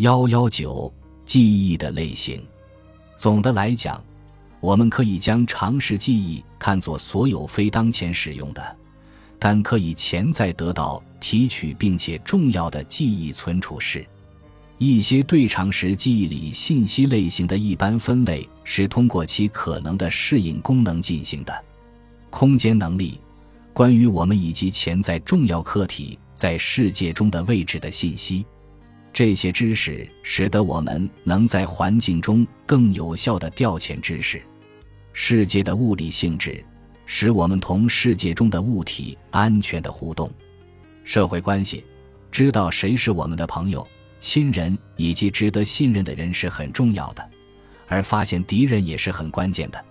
幺幺九记忆的类型，总的来讲，我们可以将常识记忆看作所有非当前使用的，但可以潜在得到提取并且重要的记忆存储式。一些对常识记忆里信息类型的一般分类是通过其可能的适应功能进行的。空间能力，关于我们以及潜在重要客体在世界中的位置的信息。这些知识使得我们能在环境中更有效地调遣知识。世界的物理性质使我们同世界中的物体安全的互动。社会关系，知道谁是我们的朋友、亲人以及值得信任的人是很重要的，而发现敌人也是很关键的。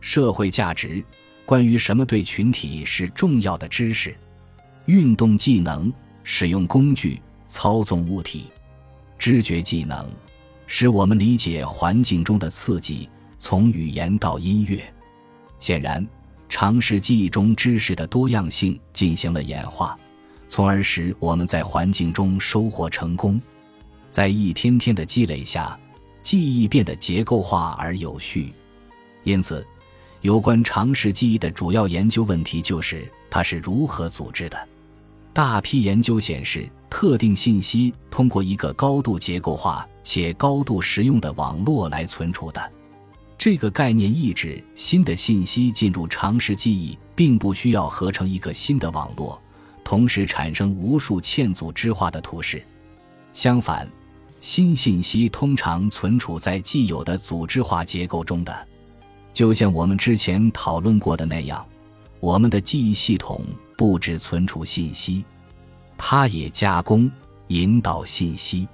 社会价值，关于什么对群体是重要的知识。运动技能，使用工具。操纵物体，知觉技能，使我们理解环境中的刺激，从语言到音乐。显然，常识记忆中知识的多样性进行了演化，从而使我们在环境中收获成功。在一天天的积累下，记忆变得结构化而有序。因此，有关常识记忆的主要研究问题就是它是如何组织的。大批研究显示。特定信息通过一个高度结构化且高度实用的网络来存储的，这个概念意指新的信息进入常识记忆，并不需要合成一个新的网络，同时产生无数嵌组织化的图示。相反，新信息通常存储在既有的组织化结构中的，就像我们之前讨论过的那样，我们的记忆系统不只存储信息。它也加工、引导信息，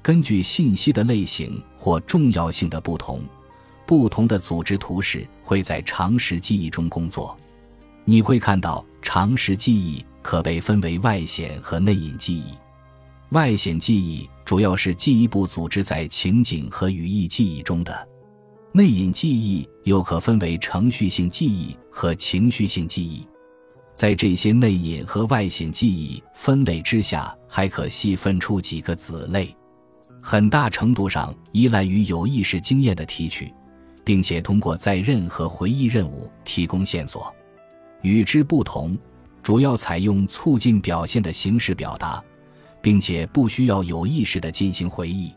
根据信息的类型或重要性的不同，不同的组织图示会在常识记忆中工作。你会看到，常识记忆可被分为外显和内隐记忆。外显记忆主要是进一步组织在情景和语义记忆中的，内隐记忆又可分为程序性记忆和情绪性记忆。在这些内隐和外显记忆分类之下，还可细分出几个子类，很大程度上依赖于有意识经验的提取，并且通过在任和回忆任务提供线索。与之不同，主要采用促进表现的形式表达，并且不需要有意识的进行回忆。